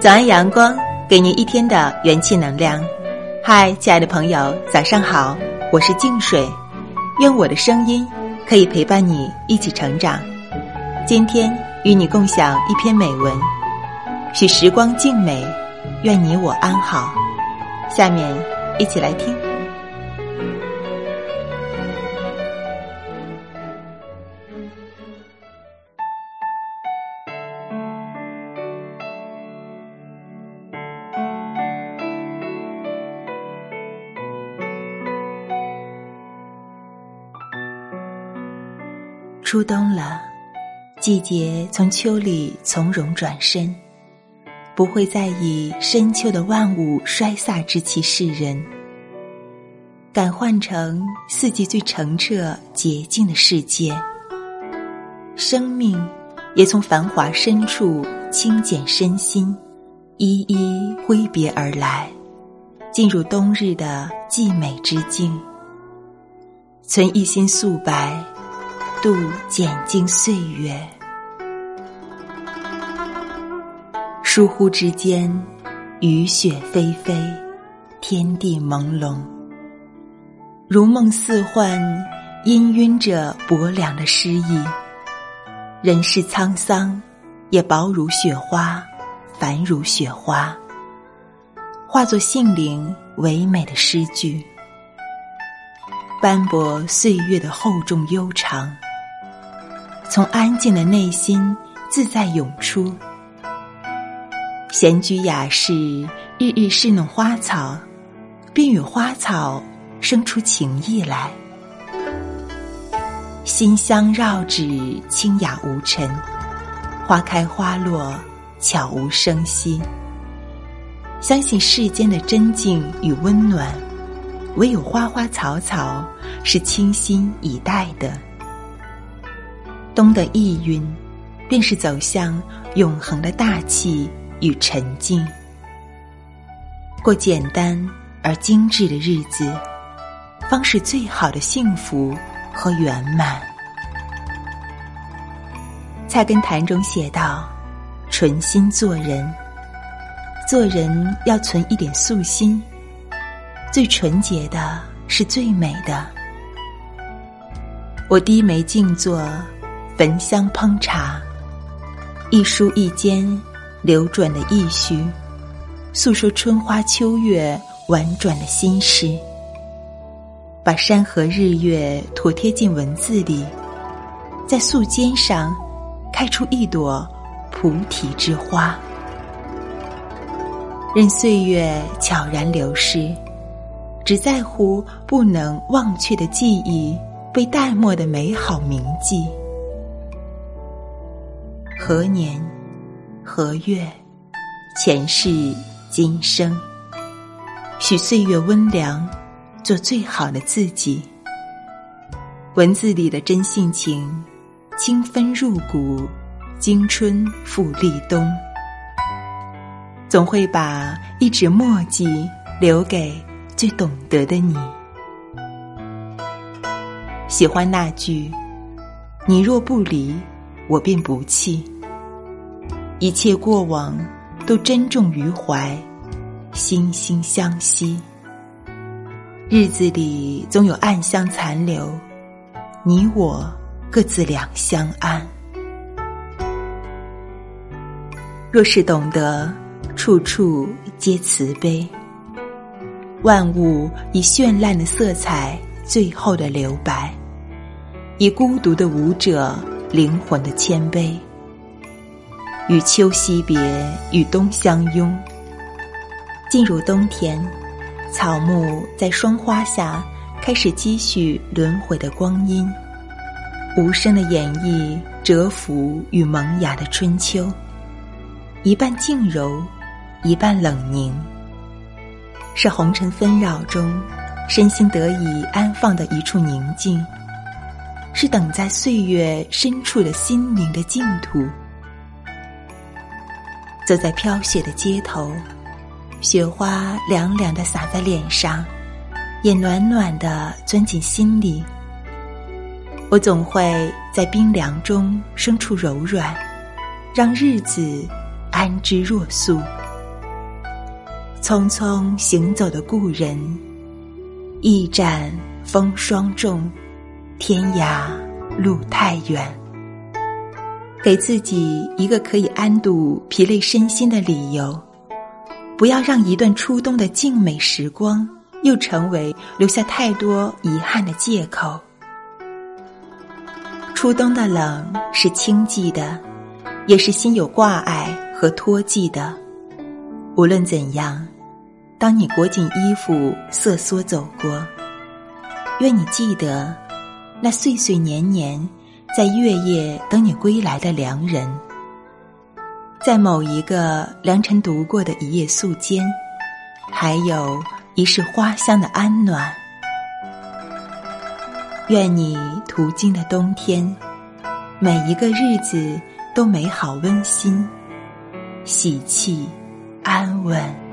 早安，阳光，给您一天的元气能量。嗨，亲爱的朋友，早上好，我是静水。愿我的声音可以陪伴你一起成长。今天与你共享一篇美文，许时光静美，愿你我安好。下面一起来听。初冬了，季节从秋里从容转身，不会再以深秋的万物衰飒之气示人，改换成四季最澄澈洁净的世界。生命也从繁华深处清减身心，一一挥别而来，进入冬日的寂美之境，存一心素白。度简静岁月，疏忽之间，雨雪霏霏，天地朦胧，如梦似幻，氤氲着薄凉的诗意。人世沧桑，也薄如雪花，繁如雪花，化作杏林唯美的诗句，斑驳岁月的厚重悠长。从安静的内心自在涌出，闲居雅士，日日侍弄花草，便与花草生出情意来。馨香绕指，清雅无尘，花开花落，悄无声息。相信世间的真静与温暖，唯有花花草草是倾心以待的。冬的意蕴，便是走向永恒的大气与沉静。过简单而精致的日子，方是最好的幸福和圆满。菜根谭中写道：“纯心做人，做人要存一点素心。最纯洁的是最美的。”我低眉静坐。焚香烹茶，一书一笺，流转的意绪，诉说春花秋月婉转的心事。把山河日月妥贴进文字里，在素笺上开出一朵菩提之花。任岁月悄然流逝，只在乎不能忘却的记忆，被淡漠的美好铭记。何年，何月，前世今生，许岁月温凉，做最好的自己。文字里的真性情，清芬入骨，经春复立冬。总会把一纸墨迹留给最懂得的你。喜欢那句：“你若不离，我便不弃。”一切过往都珍重于怀，心心相惜。日子里总有暗香残留，你我各自两相安。若是懂得，处处皆慈悲。万物以绚烂的色彩，最后的留白，以孤独的舞者灵魂的谦卑。与秋惜别，与冬相拥。进入冬天，草木在霜花下开始积蓄轮回的光阴，无声的演绎蛰伏与萌芽的春秋，一半静柔，一半冷凝，是红尘纷扰中身心得以安放的一处宁静，是等在岁月深处的心灵的净土。走在飘雪的街头，雪花凉凉的洒在脸上，也暖暖的钻进心里。我总会在冰凉中生出柔软，让日子安之若素。匆匆行走的故人，驿站风霜重，天涯路太远。给自己一个可以安度疲累身心的理由，不要让一段初冬的静美时光，又成为留下太多遗憾的借口。初冬的冷是清寂的，也是心有挂碍和托寄的。无论怎样，当你裹紧衣服瑟缩走过，愿你记得那岁岁年年。在月夜等你归来的良人，在某一个良辰独过的一夜宿间，还有一世花香的安暖。愿你途经的冬天，每一个日子都美好温馨，喜气安稳。